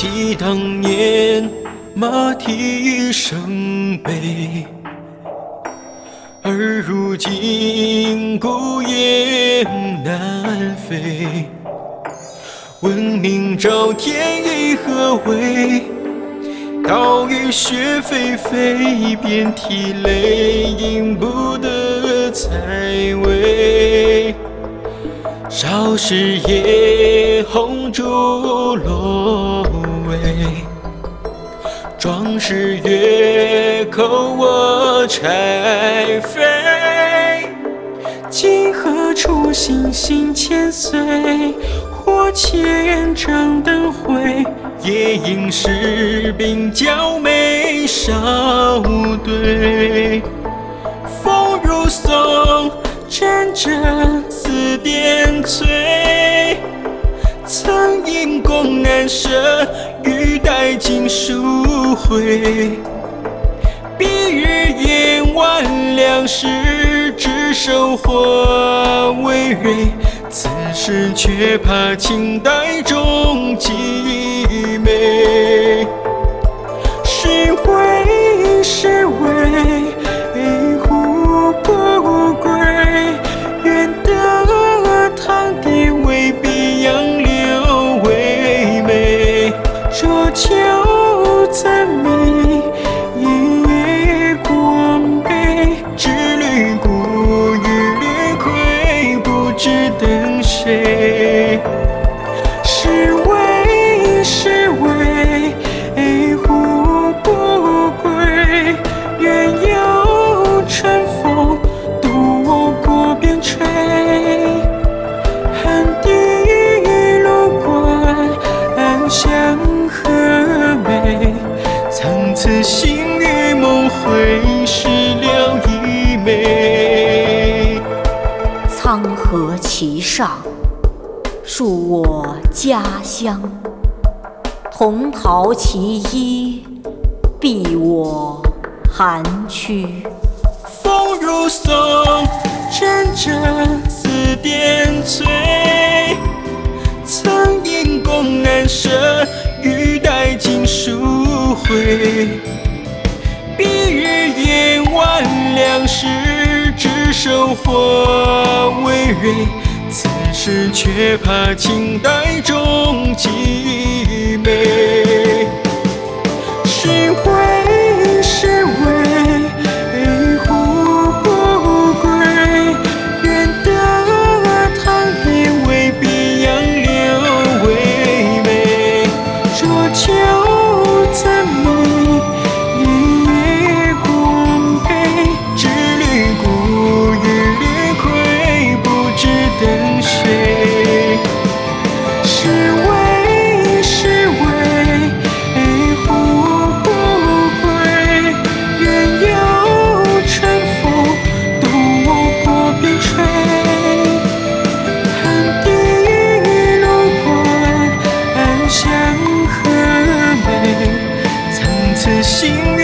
记当年马蹄声悲，而如今孤雁南飞。闻明朝天意何为？岛屿雪霏霏，遍体泪，饮不得采薇。少时也红烛落，是月口卧柴扉。今何处星星千岁？或千丈灯辉，夜饮士兵交眉梢对。风如松，阵阵似点翠。曾因公难舍，欲待尽书回。彼日宴万两世，执手化为蕊。此时却怕清代中极美，是为是为江河其上。述我家乡，红袍其衣，避我寒躯。风如松，阵阵似电催。曾因公难舍，欲待尽书回。碧日宴万两时，生活为瑞。此时却怕清代中极心。